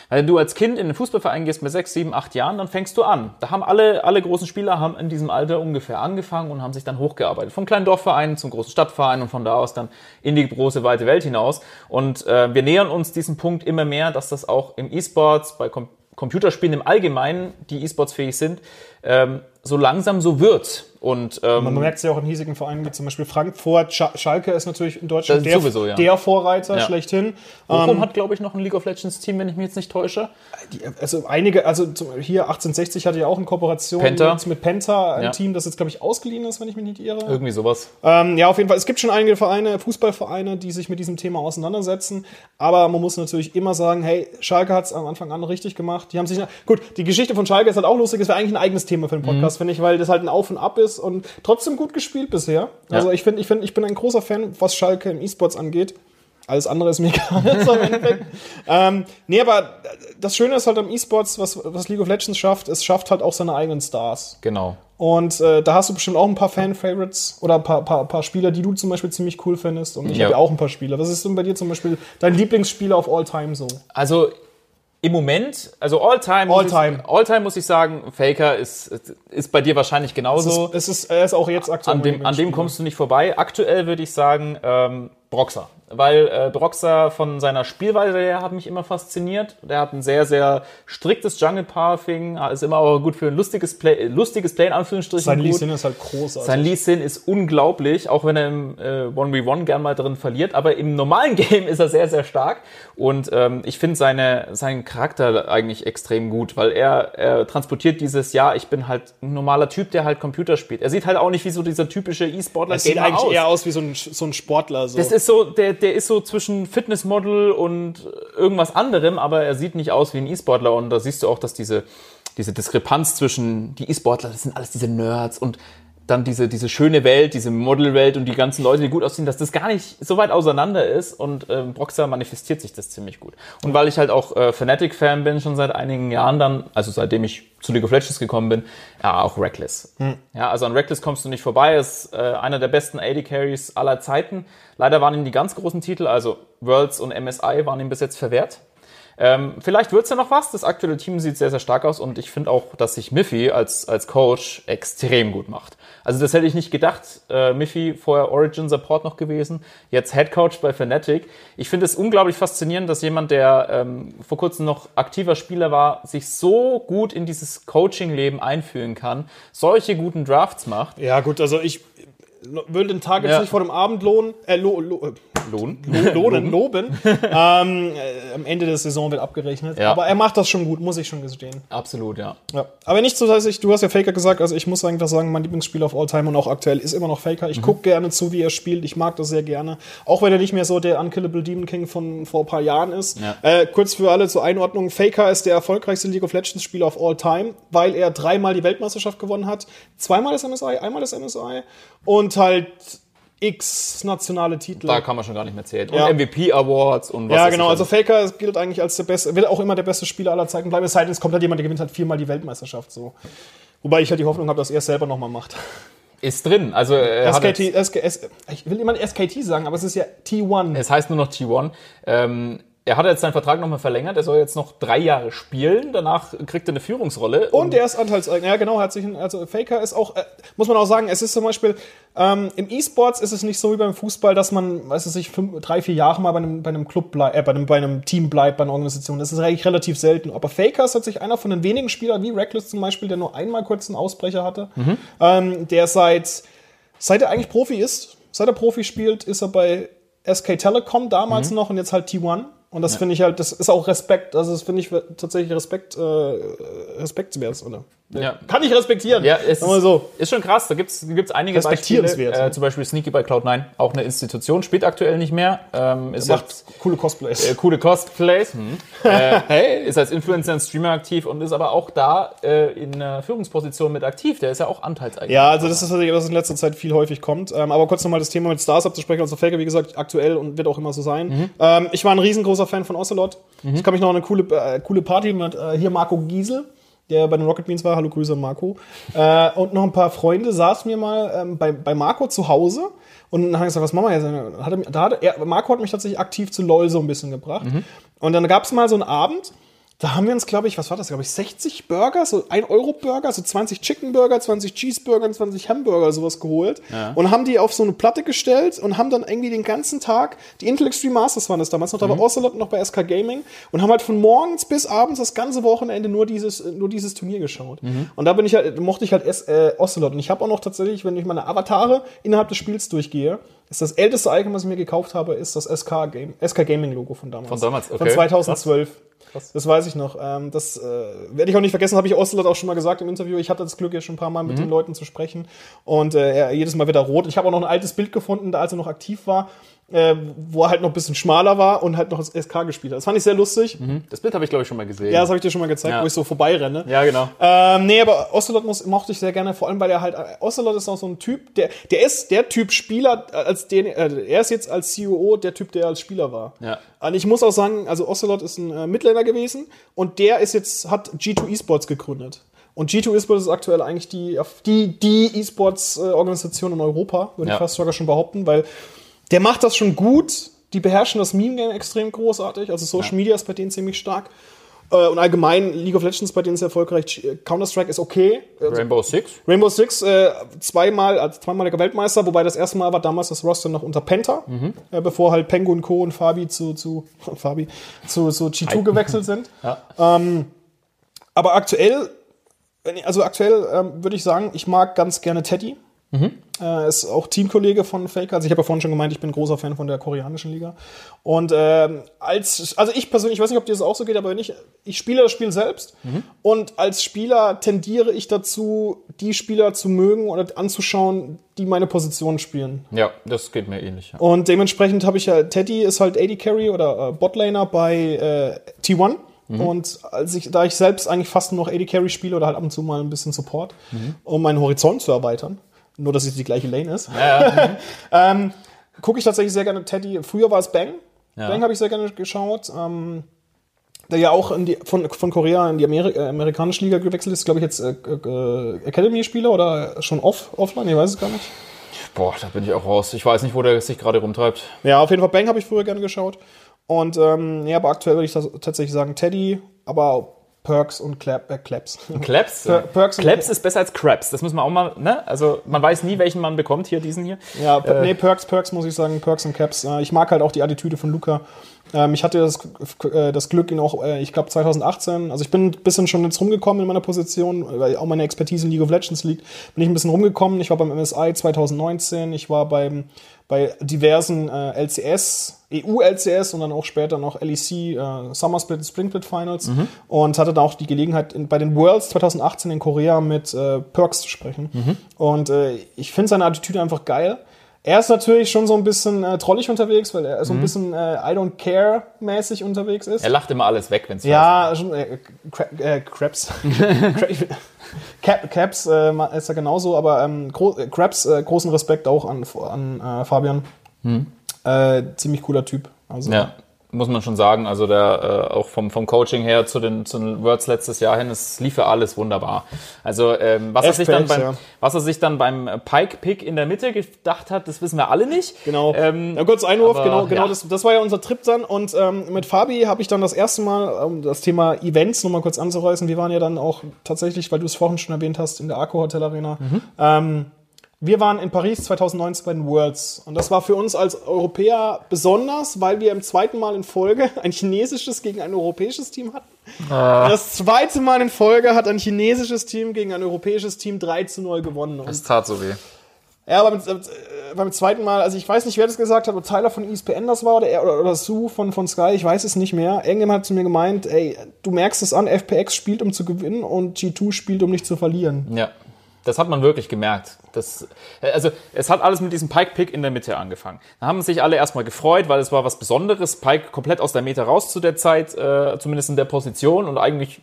Wenn du als Kind in den Fußballverein gehst mit sechs, sieben, acht Jahren, dann fängst du an. Da haben alle, alle großen Spieler haben in diesem Alter ungefähr angefangen und haben sich dann hochgearbeitet. Vom kleinen Dorfverein zum großen Stadtverein und von da aus dann in die große, weite Welt hinaus. Und äh, wir nähern uns diesem Punkt immer mehr, dass das auch im E-Sports, bei Com Computerspielen im Allgemeinen, die E-Sports fähig sind, ähm, so langsam so wird. Und ähm, Man merkt es ja auch in hiesigen Vereinen wie zum Beispiel Frankfurt. Sch Schalke ist natürlich in Deutschland der, sowieso, ja. der Vorreiter Ja. schlechthin. Bochum Ähm, hat, glaube ich, noch ein League of Legends Team, wenn ich mich jetzt nicht täusche. die, also einige, also hier 1860 hatte ja auch eine Kooperation Penta. Mit, mit Penta, ein Ja. Team, das jetzt, glaube ich, ausgeliehen ist, wenn ich mich nicht irre. Irgendwie sowas. Ähm, ja, auf jeden Fall. Es gibt schon einige Vereine, Fußballvereine, die sich mit diesem Thema auseinandersetzen. Aber man muss natürlich immer sagen, hey, Schalke hat es am Anfang an richtig gemacht. Die haben sich, gut, die Geschichte von Schalke ist halt auch lustig. Es wäre eigentlich ein eigenes Thema für den Podcast, finde ich, weil das halt ein Auf und Ab ist und trotzdem gut gespielt bisher. Also ich finde, ich finde, ich bin ein großer Fan, was Schalke im E-Sports angeht. Alles andere ist mir [LAUGHS] egal so [LAUGHS] ähm, nee, aber das Schöne ist halt am E-Sports, was, was League of Legends schafft, es schafft halt auch seine eigenen Stars. Genau. Und äh, da hast du bestimmt auch ein paar Fan-Favorites oder ein paar, paar, paar Spieler, die du zum Beispiel ziemlich cool findest. Und ich Ja. habe ja auch ein paar Spieler. Was ist denn bei dir zum Beispiel dein Lieblingsspieler auf All-Time so? Also im Moment, also All-Time, All-Time. ich- All-Time muss ich sagen, Faker ist, ist bei dir wahrscheinlich genauso. Es ist, er ist auch jetzt aktuell. an, dem, an dem kommst du nicht vorbei. Aktuell würde ich sagen, ähm, Broxer. Weil äh, Broxer von seiner Spielweise her hat mich immer fasziniert. Der hat ein sehr, sehr striktes Jungle-Pathing, ist immer auch gut für ein lustiges Play, lustiges Play in Anführungsstrichen. Sein Lee. Sin ist halt großartig. Sein Lee Sin ist unglaublich, auch wenn er im äh, 1v1 gern mal drin verliert, aber im normalen [LAUGHS] Game ist er sehr, sehr stark und ähm, ich finde seine, seinen Charakter eigentlich extrem gut, weil er, er transportiert dieses, ja, ich bin halt ein normaler Typ, der halt Computer spielt. Er sieht halt auch nicht wie so dieser typische E-Sportler das sieht eigentlich aus. eher aus wie so ein, so ein Sportler. So. Das ist so, der, der ist so zwischen Fitnessmodel und irgendwas anderem, aber er sieht nicht aus wie ein E-Sportler. Und da siehst du auch, dass diese, diese Diskrepanz zwischen die E-Sportler, das sind alles diese Nerds und dann diese, diese schöne Welt, diese Modelwelt und die ganzen Leute, die gut aussehen, dass das gar nicht so weit auseinander ist und ähm, Broxer manifestiert sich das ziemlich gut. Und weil ich halt auch äh, Fnatic-Fan bin, schon seit einigen Jahren dann, also seitdem ich zu League of Legends gekommen bin, ja, auch Reckless. Ja, also an Reckless kommst du nicht vorbei, ist äh, einer der besten AD Carries aller Zeiten. Leider waren ihm die ganz großen Titel, also Worlds und MSI, waren ihm bis jetzt verwehrt. Ähm, vielleicht wird's ja noch was. Das aktuelle Team sieht sehr, sehr stark aus und ich finde auch, dass sich Miffy als, als Coach extrem gut macht. Also das hätte ich nicht gedacht. Äh, Miffy vorher Origin Support noch gewesen, jetzt Head Coach bei Fnatic. Ich finde es unglaublich faszinierend, dass jemand, der ähm, vor kurzem noch aktiver Spieler war, sich so gut in dieses Coaching-Leben einführen kann, solche guten Drafts macht. ja, gut, also ich will den Tag jetzt Ja. nicht vor dem Abend lohnen, äh, lo, lo, äh, Lohn. [LAUGHS] lo- lohnen, loben. [LAUGHS] ähm, äh, am Ende der Saison wird abgerechnet. Ja. Aber er macht das schon gut, muss ich schon gestehen. Absolut, ja. Ja. Aber nicht so, dass ich, du hast ja Faker gesagt, also ich muss einfach sagen, mein Lieblingsspieler auf All-Time und auch aktuell ist immer noch Faker. Ich gucke gerne zu, wie er spielt. Ich mag das sehr gerne. Auch wenn er nicht mehr so der Unkillable Demon King von vor ein paar Jahren ist. Ja. Äh, kurz für alle zur Einordnung. Faker ist der erfolgreichste League of Legends Spieler auf All-Time, weil er dreimal die Weltmeisterschaft gewonnen hat. Zweimal das MSI, einmal das MSI und halt x nationale Titel. Da kann man schon gar nicht mehr zählen. Ja. Und MVP Awards und was ja, genau. Also. Faker gilt eigentlich als der beste, will auch immer der beste Spieler aller Zeiten bleiben. Es sei denn, es kommt halt jemand, der gewinnt halt viermal die Weltmeisterschaft so. Wobei ich halt die Hoffnung habe, dass er es selber nochmal macht. ist drin. Also er hat SKT, SK, ich will immer SKT sagen, aber es ist ja T1. es heißt nur noch T1. Ähm, er hat jetzt seinen Vertrag nochmal verlängert. Er soll jetzt noch drei Jahre spielen. Danach kriegt er eine Führungsrolle. Und er ist Anteilseigner. Ja, genau, hat sich ein, also Faker ist auch, äh, muss man auch sagen, es ist zum Beispiel, ähm, im E-Sports ist es nicht so wie beim Fußball, dass man, weiß ich nicht, fünf, drei, vier Jahre mal bei einem, bei einem Club bleibt, äh, bei einem, bei einem Team bleibt, bei einer Organisation. Das ist eigentlich relativ selten. Aber Faker ist tatsächlich einer von den wenigen Spielern, wie Reckless zum Beispiel, der nur einmal kurz einen Ausbrecher hatte, ähm, der seit, seit er eigentlich Profi ist, seit er Profi spielt, ist er bei SK Telecom damals noch und jetzt halt T1. Und das finde ich halt, das ist auch Respekt. Also das finde ich tatsächlich Respekt, äh, respektwert, oder? Ja. Kann ich respektieren. Ja, es ist, so. ist schon krass. Da gibt es einige Beispiele. Respektierenswert. Äh, zum Beispiel Sneaky bei Cloud9, auch eine Institution, spielt aktuell nicht mehr. Ähm, ist Macht jetzt, coole Cosplays. äh, coole Cosplays. Hm. Äh, [LAUGHS] hey. Ist als Influencer und Streamer aktiv und ist aber auch da äh, in einer Führungsposition mit aktiv. Der ist ja auch Anteilseigner. Ja, also das ist tatsächlich, was in letzter Zeit viel häufig kommt. Ähm, aber kurz nochmal das Thema mit Stars abzusprechen. Also Faker, wie gesagt, aktuell und wird auch immer so sein. Mhm. Ähm, ich war ein riesengroßer Fan von Ocelot. Ich kann mich noch an eine coole, äh, coole Party mit äh, hier Marco Giesel, der bei den Rocket Beans war. Hallo Grüße an Marco. Äh, und noch ein paar Freunde saßen mir mal ähm, bei, bei Marco zu Hause. Und dann habe ich gesagt, was machen wir jetzt? Hat er, da hat er, Marco hat mich tatsächlich aktiv zu LOL so ein bisschen gebracht. Mhm. Und dann gab es mal so einen Abend, da haben wir uns, glaube ich, was war das, glaube ich, 60 Burger, so 1-Euro-Burger, so 20 Chicken-Burger, 20 Cheeseburger, 20 Hamburger, sowas geholt. Und haben die auf so eine Platte gestellt und haben dann irgendwie den ganzen Tag, die Intel Extreme Masters waren das damals noch, da war Ocelot noch bei SK Gaming und haben halt von morgens bis abends das ganze Wochenende nur dieses, nur dieses Turnier geschaut. Und da bin ich halt, mochte ich halt äh, Ocelot. Und ich habe auch noch tatsächlich, wenn ich meine Avatare innerhalb des Spiels durchgehe, ist das älteste Icon, was ich mir gekauft habe, ist das SK, Game, SK Gaming Logo von damals. Von damals, Von okay. 2012. Das weiß ich noch. Ähm, das äh, werde ich auch nicht vergessen, habe ich Ocelot auch schon mal gesagt im Interview. Ich hatte das Glück, ja schon ein paar Mal mit den Leuten zu sprechen. Und äh, er jedes Mal wieder rot. Ich habe auch noch ein altes Bild gefunden, da als er noch aktiv war, äh, wo er halt noch ein bisschen schmaler war und halt noch das SK gespielt hat. Das fand ich sehr lustig. Das Bild habe ich, glaube ich, schon mal gesehen. Ja, das habe ich dir schon mal gezeigt, Ja. wo ich so vorbeirenne. ja genau. Ähm, nee, aber Ocelot muss, mochte ich sehr gerne, vor allem weil er halt, äh, Ocelot ist auch so ein Typ, der, der ist der Typ Spieler, äh, als den, äh, er ist jetzt als CEO der Typ, der als Spieler war. Ja. Und ich muss auch sagen, also Ocelot ist ein äh, Midlaner gewesen und der ist jetzt, hat G2 Esports gegründet. Und G2 Esports ist aktuell eigentlich die, die, die E-Sports-Organisation in Europa, würde Ja. ich fast sogar schon behaupten, weil der macht das schon gut. Die beherrschen das Meme-Game extrem großartig. Also Social Media ist bei denen ziemlich stark. Äh, Und allgemein League of Legends bei denen ist erfolgreich. Counter-Strike ist okay. Also Rainbow Six. Rainbow Six äh, zweimal als zweimaliger Weltmeister, wobei das erste Mal war damals das Roster noch unter Penta, äh, bevor halt Pengu und Co. und Fabi zu, zu [LAUGHS] Fabi zu, zu G2 gewechselt sind. [LAUGHS] Ja. Aber aktuell, also aktuell ähm, würde ich sagen, ich mag ganz gerne Teddy. Äh, ist auch Teamkollege von Faker. Also ich habe ja vorhin schon gemeint, ich bin großer Fan von der koreanischen Liga. Und ähm, als, also ich persönlich, ich weiß nicht, ob dir das auch so geht, aber wenn ich, ich spiele das Spiel selbst und als Spieler tendiere ich dazu, die Spieler zu mögen oder anzuschauen, die meine Position spielen. Ja, das geht mir ähnlich. Ja. Und dementsprechend habe ich ja, Teddy ist halt AD Carry oder äh, Botlaner bei äh, T1. Und als ich, da ich selbst eigentlich fast nur noch AD Carry spiele oder halt ab und zu mal ein bisschen Support, um meinen Horizont zu erweitern, nur dass es die gleiche Lane ist, [LAUGHS] ähm, gucke ich tatsächlich sehr gerne Teddy. Früher war es Bang. Ja. Bang habe ich sehr gerne geschaut. Ähm, der ja auch die, von, von Korea in die Ameri äh, amerikanische Liga gewechselt ist, glaube ich jetzt äh, äh, Academy-Spieler oder schon off, offline, ich weiß es gar nicht. Boah, da bin ich auch raus. Ich weiß nicht, wo der sich gerade rumtreibt. Ja, auf jeden Fall Bang habe ich früher gerne geschaut. Und ähm, ja, aber aktuell würde ich das tatsächlich sagen Teddy, aber Perks und Clap, äh, Claps. Claps? [LAUGHS] Per- Perks und- Claps ist besser als Craps. Das muss man auch mal, ne? Also man weiß nie, welchen man bekommt. Hier, diesen hier. Ja, per- nee, Perks, Perks muss ich sagen, Perks und Caps. Äh, ich mag halt auch die Attitüde von Luca. Ähm, ich hatte das, äh, das Glück, ihn auch, äh, ich glaube 2018, also ich bin ein bisschen schon jetzt rumgekommen in meiner Position, weil auch meine Expertise in League of Legends liegt, bin ich ein bisschen rumgekommen. Ich war beim MSI 2019, ich war beim, bei diversen äh, LCS, EU-LCS und dann auch später noch LEC, äh, Summer Split, Spring Split Finals und hatte dann auch die Gelegenheit, in, bei den Worlds 2018 in Korea mit äh, Perks zu sprechen. Und äh, ich finde seine Attitüde einfach geil Er ist natürlich schon so ein bisschen äh, trollig unterwegs, weil er so Mhm. ein bisschen äh, I don't care mäßig unterwegs ist. Er lacht immer alles weg, wenn es Ja, schon, äh, Cra äh, [LAUGHS] Krabs. Caps äh, ist ja genauso, aber ähm, Gro Krabs, äh, großen Respekt auch an, an Fabian. Äh, ziemlich cooler Typ. Also, Ja, muss man schon sagen. Also der äh, auch vom, vom Coaching her zu den, zu den Worlds letztes Jahr hin, es lief ja alles wunderbar. Also ähm, was, er sich dann beim, ja. was er sich dann beim Pike-Pick in der Mitte gedacht hat, das wissen wir alle nicht. Genau. Ähm, ja, kurz Einwurf, aber, genau, genau ja. das, das war ja unser Trip dann. Und ähm, mit Fabi habe ich dann das erste Mal, um das Thema Events nochmal kurz anzureißen. Wir waren ja dann auch tatsächlich, weil du es vorhin schon erwähnt hast, in der Arco Hotel Arena. Mhm. Ähm, wir waren in Paris 2019 bei den Worlds. Und das war für uns als Europäer besonders, weil wir im zweiten Mal in Folge [LAUGHS] ein chinesisches gegen ein europäisches Team hatten. Ah. Das zweite Mal in Folge hat ein chinesisches Team gegen ein europäisches Team 3 zu 0 gewonnen. Es tat so weh. ja, aber beim, äh, beim zweiten Mal, also ich weiß nicht, wer das gesagt hat, ob Tyler von ESPN das war oder, er, oder, oder Sue von, von Sky, ich weiß es nicht mehr. Irgendjemand hat zu mir gemeint, ey, du merkst es an, FPX spielt, um zu gewinnen und G2 spielt, um nicht zu verlieren. Ja, das hat man wirklich gemerkt. Das, also es hat alles mit diesem Pike-Pick in der Mitte angefangen. Da haben sich alle erstmal gefreut, weil es war was Besonderes. Pike komplett aus der Mitte raus zu der Zeit, äh, zumindest in der Position. Und eigentlich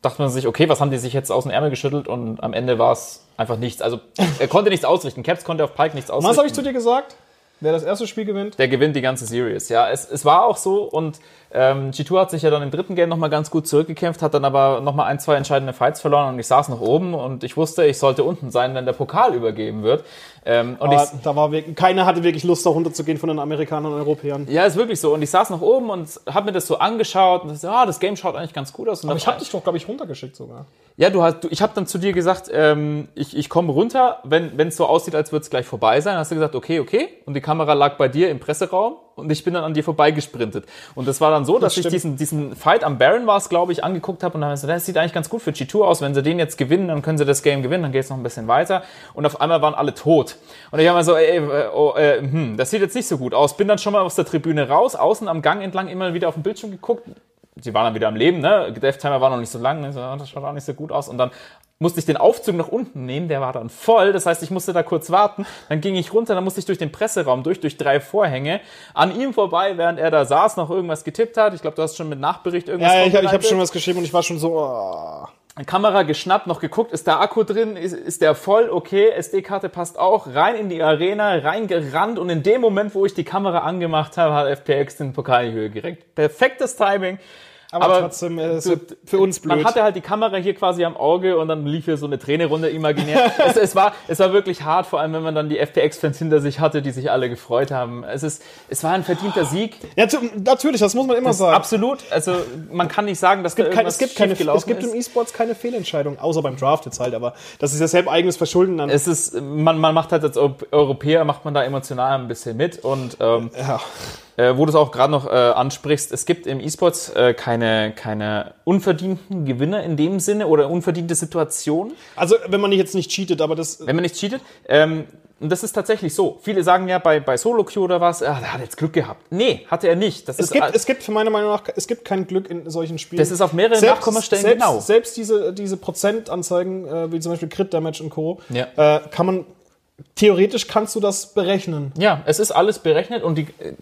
dachte man sich, okay, was haben die sich jetzt aus dem Ärmel geschüttelt? Und am Ende war es einfach nichts. Also er konnte nichts ausrichten. Caps konnte auf Pike nichts ausrichten. was habe ich zu dir gesagt? Wer das erste Spiel gewinnt? der gewinnt die ganze Series. Ja, es, es war auch so und ähm, G2 hat sich ja dann im dritten Game nochmal ganz gut zurückgekämpft, hat dann aber nochmal ein, zwei entscheidende Fights verloren und ich saß noch oben und ich wusste, ich sollte unten sein, wenn der Pokal übergeben wird. Ähm, und Aber ich, da war wirklich, keiner hatte wirklich Lust, da runterzugehen von den Amerikanern und Europäern. ja, ist wirklich so. Und ich saß noch oben und habe mir das so angeschaut und dachte, ja, das Game schaut eigentlich ganz gut aus. Und Aber dann- ich habe dich doch, glaube ich, runtergeschickt sogar. Ja, du hast, du, ich habe dann zu dir gesagt, ähm, ich, ich komme runter, wenn es so aussieht, als würde es gleich vorbei sein. Hast du gesagt, okay, okay. Und die Kamera lag bei dir im Presseraum und ich bin dann an dir vorbeigesprintet. Und das war dann so, dass ich stimmt. diesen, diesen Fight am Baron war es, glaube ich, angeguckt habe und dann habe ich gesagt, das sieht eigentlich ganz gut für G2 aus. Wenn sie den jetzt gewinnen, dann können sie das Game gewinnen, dann geht es noch ein bisschen weiter. Und auf einmal waren alle tot. Und ich habe mir so, ey, äh, oh, äh, hm, das sieht jetzt nicht so gut aus. Bin dann schon mal aus der Tribüne raus, außen am Gang entlang immer wieder auf den Bildschirm geguckt, sie waren dann wieder am Leben, ne? Death Timer war noch nicht so lang, ne? Das schaut auch nicht so gut aus. Und dann musste ich den Aufzug nach unten nehmen, der war dann voll. Das heißt, ich musste da kurz warten. Dann ging ich runter, dann musste ich durch den Presseraum durch, durch drei Vorhänge, an ihm vorbei, während er da saß, noch irgendwas getippt hat. Ich glaube, du hast schon mit Nachbericht irgendwas Ja, ich, habe hab schon was geschrieben und ich war schon so, oh. Kamera geschnappt, noch geguckt, ist der Akku drin, ist, ist der voll, okay, SD-Karte passt auch, rein in die Arena, reingerannt und in dem Moment, wo ich die Kamera angemacht habe, hat FPX den Pokal in die Höhe geregt. Perfektes Timing. Aber, trotzdem äh, ist du- für uns blöd. Man hatte halt die Kamera hier quasi am Auge und dann lief hier so eine Träne runter imaginär. [LAUGHS] es, es, war, es war wirklich hart, vor allem wenn man dann die FPX-Fans hinter sich hatte, die sich alle gefreut haben. Es, ist, es war ein verdienter Sieg. ja, natürlich, das muss man immer sagen. Absolut. Also man kann nicht sagen, dass da Kein, es gibt, keine, es gibt im E-Sports keine Fehlentscheidung, außer beim Draft jetzt halt, aber das ist ja selbst eigenes Verschulden dann. es ist, man, man macht halt als Eu- Europäer, macht man da emotional ein bisschen mit und ähm, ja. Äh, wo du es auch gerade noch äh, ansprichst, es gibt im E-Sports äh, keine, keine unverdienten Gewinner in dem Sinne oder unverdiente Situationen, Also, wenn man jetzt nicht cheatet, aber das. wenn man nicht cheatet. Ähm, und das ist tatsächlich so. Viele sagen ja bei, bei Solo Queue oder was, ah, der hat jetzt Glück gehabt. Nee, hatte er nicht. Das Es ist, gibt, es gibt für meiner Meinung nach, es gibt kein Glück in solchen Spielen. Das ist auf mehreren Nachkommastellen selbst, genau. Selbst diese, diese Prozentanzeigen, äh, wie zum Beispiel Crit Damage und Co., Ja. äh, kann man, theoretisch kannst du das berechnen. Ja, es ist alles berechnet und die äh,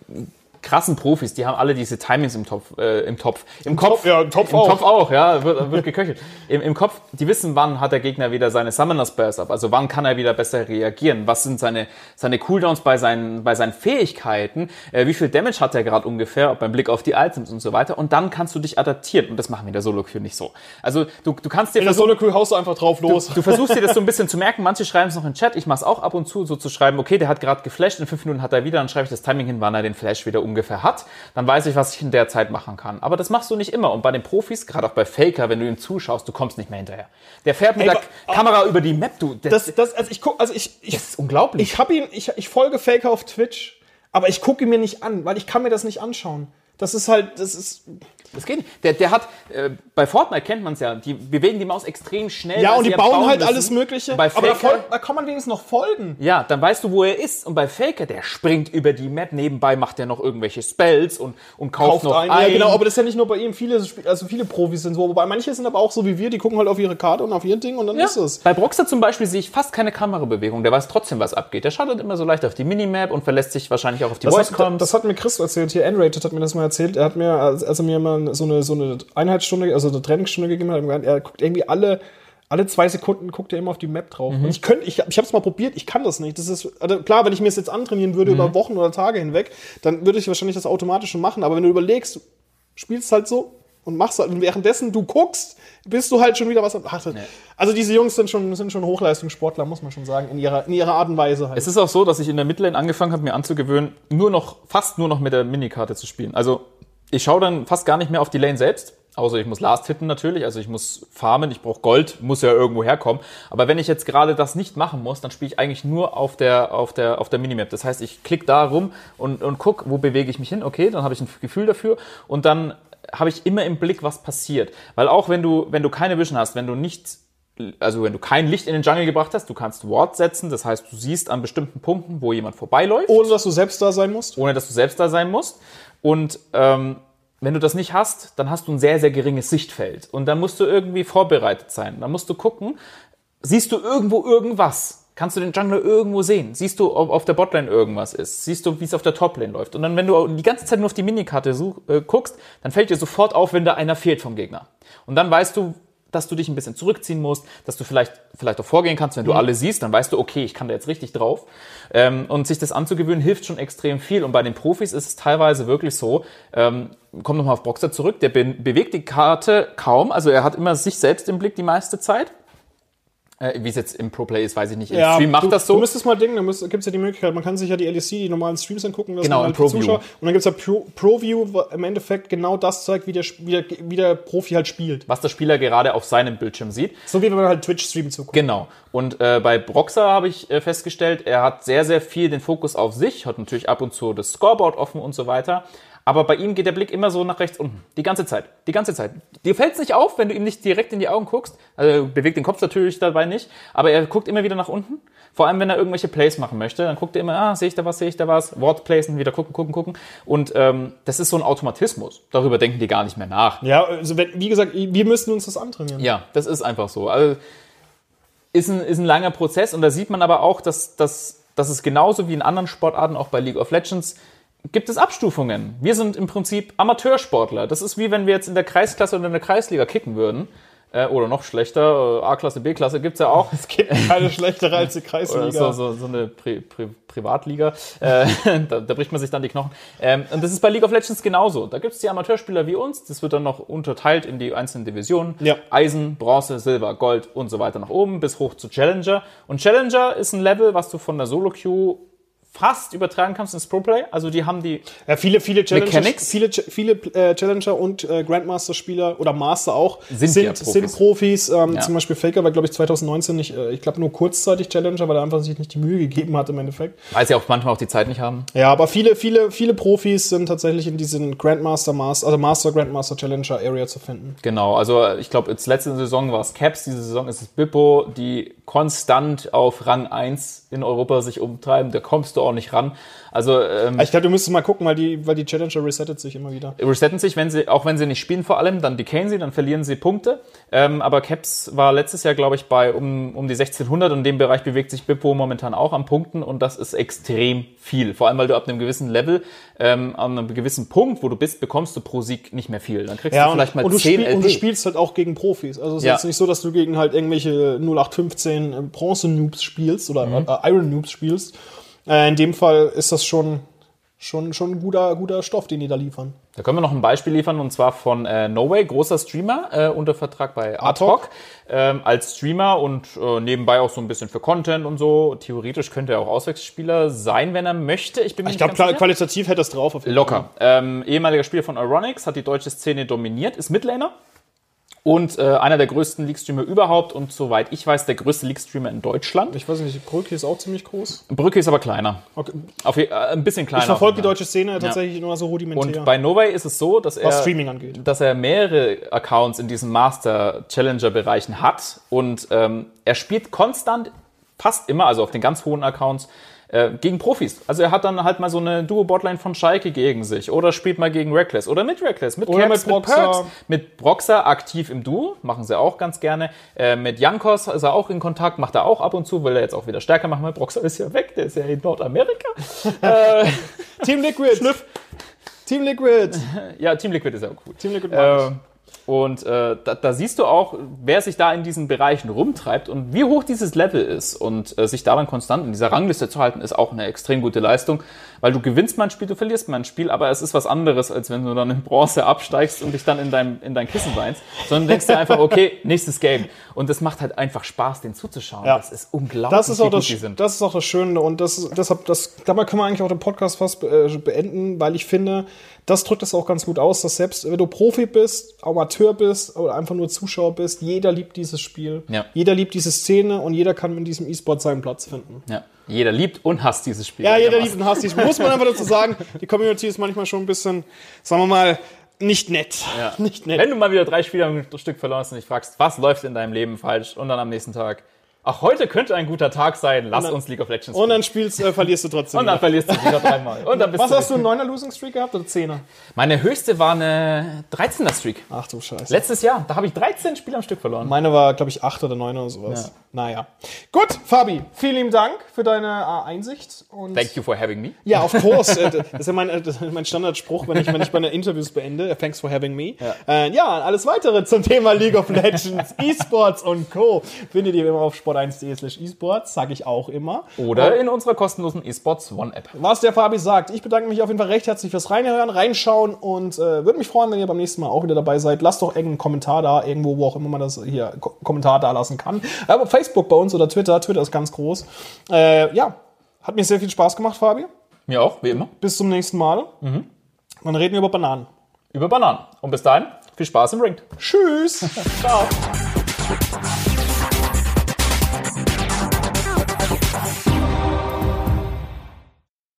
krassen Profis, die haben alle diese Timings im Topf. Äh, im Topf. Im, Kopf. Topf, ja, im Topf Im auch. Topf auch, ja, wird, wird geköchelt. [LAUGHS] Im, Im Kopf, die wissen, wann hat der Gegner wieder seine Summoner Spells ab, also wann kann er wieder besser reagieren, was sind seine, seine Cooldowns bei seinen, bei seinen Fähigkeiten, äh, wie viel Damage hat er gerade ungefähr, beim Blick auf die Items und so weiter und dann kannst du dich adaptieren und das machen wir in der Solo-Queue nicht so. Also du, du kannst dir In der versuchen- Solo-Crew haust du einfach drauf los. Du versuchst dir das so ein [LAUGHS] bisschen zu merken. Manche schreiben es noch in Chat. Ich mache es auch ab und zu, so zu schreiben, okay, der hat gerade geflasht, in fünf Minuten hat er wieder, dann schreibe ich das Timing hin, wann er den Flash wieder ungefähr hat. Dann weiß ich, was ich in der Zeit machen kann. Aber das machst du nicht immer. Und bei den Profis, gerade auch bei Faker, wenn du ihm zuschaust, du kommst nicht mehr hinterher. Der fährt mit Ey, der aber- Kamera über die Map, du. Das, das, das, also ich guck, also ich, ich, ist unglaublich. ich habe ihn, ich, ich folge Faker auf Twitch, aber ich gucke ihn mir nicht an, weil ich kann mir das nicht anschauen. Das ist halt, das ist. Das geht nicht. Der, der hat, äh, bei Fortnite kennt man es ja, die bewegen die Maus extrem schnell. Ja, und die bauen halt müssen. alles Mögliche. Bei aber da, Faker, da kann man wenigstens noch folgen. ja, dann weißt du, wo er ist. Und bei Faker, der springt über die Map. Nebenbei macht er noch irgendwelche Spells und, und kauft, Kauft noch ein. ein. Ja, genau, aber das ist ja nicht nur bei ihm. Viele, also viele Profis sind so. Wobei manche sind aber auch so wie wir, die gucken halt auf ihre Karte und auf ihr Ding und dann Ja. ist es. Bei Broxer zum Beispiel sehe ich fast keine Kamerabewegung. Der weiß trotzdem, was abgeht. Der schaut halt immer so leicht auf die Minimap und verlässt sich wahrscheinlich auch auf die Das Voice hat, Comms. das hat mir Chris erzählt, hier N-Rated hat mir das mal erzählt. Er hat mir, als er mir mal so eine, so eine Einheitsstunde, also eine Trainingsstunde gegeben hat, er er guckt irgendwie alle, alle zwei Sekunden guckt er immer auf die Map drauf. Mhm. Und ich könnte, ich, ich habe es mal probiert, ich kann das nicht. Das ist, also klar, wenn ich mir es jetzt antrainieren würde Mhm. über Wochen oder Tage hinweg, dann würde ich wahrscheinlich das automatisch schon machen. Aber wenn du überlegst, du spielst halt so und machst halt, und währenddessen du guckst, bist du halt schon wieder was am, ach, Also diese Jungs sind schon, sind schon Hochleistungssportler, muss man schon sagen, in ihrer, in ihrer Art und Weise halt. Es ist auch so, dass ich in der Midlane angefangen habe, mir anzugewöhnen, nur noch, fast nur noch mit der Minikarte zu spielen. Also ich schaue dann fast gar nicht mehr auf die Lane selbst. Außer ich muss Last hitten natürlich, also ich muss farmen, ich brauche Gold, muss ja irgendwo herkommen. Aber wenn ich jetzt gerade das nicht machen muss, dann spiele ich eigentlich nur auf der, auf der, auf der Minimap. Das heißt, ich klicke da rum und, und guck, wo bewege ich mich hin. Okay, dann habe ich ein Gefühl dafür und dann habe ich immer im Blick, was passiert. Weil auch wenn du, wenn du keine Vision hast, wenn du nicht also wenn du kein Licht in den Jungle gebracht hast, du kannst Ward setzen, das heißt, du siehst an bestimmten Punkten, wo jemand vorbeiläuft, ohne dass du selbst da sein musst. ohne dass du selbst da sein musst. Und ähm, wenn du das nicht hast, dann hast du ein sehr, sehr geringes Sichtfeld. Und dann musst du irgendwie vorbereitet sein. Dann musst du gucken, siehst du irgendwo irgendwas? Kannst du den Jungler irgendwo sehen? Siehst du, ob auf der Botlane irgendwas ist? Siehst du, wie es auf der Toplane läuft? Und dann, wenn du die ganze Zeit nur auf die Minikarte such, äh, guckst, dann fällt dir sofort auf, wenn da einer fehlt vom Gegner. Und dann weißt du, dass du dich ein bisschen zurückziehen musst, dass du vielleicht, vielleicht auch vorgehen kannst, wenn du alle siehst, dann weißt du, okay, ich kann da jetzt richtig drauf. Ähm, und sich das anzugewöhnen, hilft schon extrem viel. Und bei den Profis ist es teilweise wirklich so, ähm, komm nochmal auf Boxer zurück, der be bewegt die Karte kaum, also er hat immer sich selbst im Blick die meiste Zeit. Äh, wie es jetzt im Pro-Play ist, weiß ich nicht. Im Stream macht du, das so. Du müsstest mal denken, da gibt es ja die Möglichkeit, man kann sich ja die LEC, die normalen Streams angucken lassen. Genau, im die ProView. Zuschauer- Und dann gibt es ja Pro, ProView, wo im Endeffekt genau das zeigt, wie der, wie, der, wie der Profi halt spielt. was der Spieler gerade auf seinem Bildschirm sieht. So wie wenn man halt Twitch-Stream zuguckt. Genau. Und äh, bei Broxer habe ich äh, festgestellt, er hat sehr, sehr viel den Fokus auf sich, hat natürlich ab und zu das Scoreboard offen und so weiter. Aber bei ihm geht der Blick immer so nach rechts unten. Die ganze Zeit. Die ganze Zeit. Dir fällt es nicht auf, wenn du ihm nicht direkt in die Augen guckst. Also er bewegt den Kopf natürlich dabei nicht. Aber er guckt immer wieder nach unten. Vor allem, wenn er irgendwelche Plays machen möchte. Dann guckt er immer, ah, sehe ich da was, sehe ich da was. Wort placen, wieder gucken, gucken, gucken. Und ähm, das ist so ein Automatismus. Darüber denken die gar nicht mehr nach. Ja, also wenn, wie gesagt, wir müssen uns das antrainieren. Ja, das ist einfach so. Also ist ein, ist ein langer Prozess und da sieht man aber auch, dass, dass, dass es genauso wie in anderen Sportarten, auch bei League of Legends, gibt es Abstufungen. Wir sind im Prinzip Amateursportler. Das ist wie wenn wir jetzt in der Kreisklasse oder in der Kreisliga kicken würden. Äh, oder noch schlechter, äh, A-Klasse, B-Klasse gibt's ja auch. Es gibt keine schlechtere als die [LAUGHS] Oder Kreisliga. so, so, so eine Pri Pri Privatliga. Äh, [LAUGHS] da, da bricht man sich dann die Knochen. Ähm, und das ist bei League of Legends genauso. Da gibt's die Amateurspieler wie uns. Das wird dann noch unterteilt in die einzelnen Divisionen. Ja. Eisen, Bronze, Silber, Gold und so weiter nach oben bis hoch zu Challenger. Und Challenger ist ein Level, was du von der Solo-Queue fast übertragen kannst ins Pro-Play. Also die haben die Ja, viele, viele Challenger, Mechanics? viele, viele äh, Challenger und äh, Grandmaster-Spieler oder Master auch Sind sind, ja Profis. sind Profis. Ähm, Ja. Zum Beispiel Faker war, glaube ich, 2019 nicht, äh, ich glaube nur kurzzeitig Challenger, weil er einfach sich nicht die Mühe gegeben hat im Endeffekt. weil sie auch manchmal auch die Zeit nicht haben. Ja, aber viele, viele, viele Profis sind tatsächlich in diesen Grandmaster, Master, also Master, Grandmaster, Challenger Area zu finden. Genau, also ich glaube, jetzt letzte Saison war es Caps, diese Saison ist es Bippo, die konstant auf Rang 1 in Europa sich umtreiben. Da kommst du auch nicht ran. Also ähm, Ich glaube, du müsstest mal gucken, weil die, weil die Challenger resettet sich immer wieder. resetten sich, wenn sie, auch wenn sie nicht spielen vor allem, dann decayen sie, dann verlieren sie Punkte. Ähm, aber Caps war letztes Jahr, glaube ich, bei um, um die 1600 und in dem Bereich bewegt sich Bippo momentan auch am Punkten und das ist extrem viel. Vor allem, weil du ab einem gewissen Level, ähm, an einem gewissen Punkt, wo du bist, bekommst du pro Sieg nicht mehr viel. Dann kriegst Ja, du vielleicht mal und, du 10 spiel, und du spielst halt auch gegen Profis. Also es ist Ja. jetzt nicht so, dass du gegen halt irgendwelche 0815 äh, Bronze-Noobs spielst oder Mhm. äh, Iron-Noobs spielst. Äh, in dem Fall ist das schon, schon, schon ein guter, guter Stoff, den die da liefern. Da können wir noch ein Beispiel liefern und zwar von äh, No Way, großer Streamer, äh, unter Vertrag bei. Artok, ähm, als Streamer und äh, nebenbei auch so ein bisschen für Content und so. Theoretisch könnte er auch Auswechselspieler sein, wenn er möchte. Ich bin mir Ich nicht glaube, qualitativ hätte das drauf. Auf jeden Fall. Locker. Ähm, ehemaliger Spieler von Euronics, hat die deutsche Szene dominiert, ist Midlaner Und äh, einer der größten League-Streamer überhaupt und soweit ich weiß, der größte League-Streamer in Deutschland. Ich weiß nicht, Brücke ist auch ziemlich groß. Brücke ist aber kleiner. Okay. Auf, äh, ein bisschen kleiner. Ich verfolge die deutsche Szene tatsächlich nur so rudimentär. Und bei Novay ist es so, dass er, Was Streaming angeht. dass er mehrere Accounts in diesen Master-Challenger-Bereichen hat und ähm, er spielt konstant, fast immer, also auf den ganz hohen Accounts, äh, gegen Profis. Also er hat dann halt mal so eine Duo-Botline von Schalke gegen sich oder spielt mal gegen Reckless oder mit Reckless, mit Oder Caps, mit Broxer. Perks, mit Broxer aktiv im Duo, machen sie auch ganz gerne. Äh, mit Jankos ist er auch in Kontakt, macht er auch ab und zu, will er jetzt auch wieder stärker machen, weil Broxer ist ja weg, der ist ja in Nordamerika. [LAUGHS] Team Liquid. Team Liquid. [LAUGHS] Ja, Team Liquid ist ja auch cool. Team Liquid mag Äh, und äh, da, da siehst du auch, wer sich da in diesen Bereichen rumtreibt und wie hoch dieses Level ist. Und äh, sich daran konstant in dieser Rangliste zu halten, ist auch eine extrem gute Leistung, weil du gewinnst mal ein Spiel, du verlierst mal ein Spiel, aber es ist was anderes, als wenn du dann in Bronze absteigst und dich dann in dein, in dein Kissen weinst, sondern denkst dir einfach, okay, nächstes Game. Und das macht halt einfach Spaß, den zuzuschauen. Ja. Das ist unglaublich, Das ist, auch wie das, gut die sind. das ist auch das Schöne und das, deshalb, das, dabei können wir eigentlich auch den Podcast fast äh, beenden, weil ich finde, das drückt es auch ganz gut aus, dass selbst wenn du Profi bist, Amateur bist oder einfach nur Zuschauer bist, jeder liebt dieses Spiel. Ja. Jeder liebt diese Szene und jeder kann in diesem E-Sport seinen Platz finden. Ja. Jeder liebt und hasst dieses Spiel. Ja, jeder liebt und hasst dieses Spiel. Muss man einfach dazu sagen, die Community ist manchmal schon ein bisschen, sagen wir mal, nicht nett. Ja. Nicht nett. Wenn du mal wieder drei Spiele am Stück verloren hast und dich fragst, was läuft in deinem Leben falsch und dann am nächsten Tag, ach, heute könnte ein guter Tag sein, lass dann- uns League of Legends und dann spielst, äh, verlierst du trotzdem. Und dann wieder. verlierst du wieder dreimal. Und dann bist Was du hast du, einen 9er Losing Streak gehabt oder 10er? Meine höchste war eine 13er Streak. Ach du Scheiße. Letztes Jahr, da habe ich 13 Spiele am Stück verloren. Meine war, glaube ich, 8 oder 9 oder sowas. Naja. Gut, Fabi, vielen lieben Dank für deine äh, Einsicht. Und Thank you for having me. Ja, of course. Äh, das ist ja mein, äh, ist mein Standardspruch, wenn ich, wenn ich meine Interviews beende. Thanks for having me. Ja. Äh, ja, alles weitere zum Thema League of Legends, [LAUGHS] E-Sports und Co. findet ihr immer auf sport1.de slash esports, sage ich auch immer. Oder in unserer kostenlosen eSports One App. Was der Fabi sagt. Ich bedanke mich auf jeden Fall recht herzlich fürs Reinhören, reinschauen und äh, würde mich freuen, wenn ihr beim nächsten Mal auch wieder dabei seid. Lasst doch irgendeinen Kommentar da, irgendwo, wo auch immer man das hier Ko Kommentar da lassen kann. Aber Facebook bei uns oder Twitter. Twitter ist ganz groß. Äh, ja, hat mir sehr viel Spaß gemacht, Fabi. Mir auch, wie immer. Bis zum nächsten Mal. Dann reden wir über Bananen. Über Bananen. Und bis dahin, viel Spaß im Ring. Tschüss. [LAUGHS] Ciao.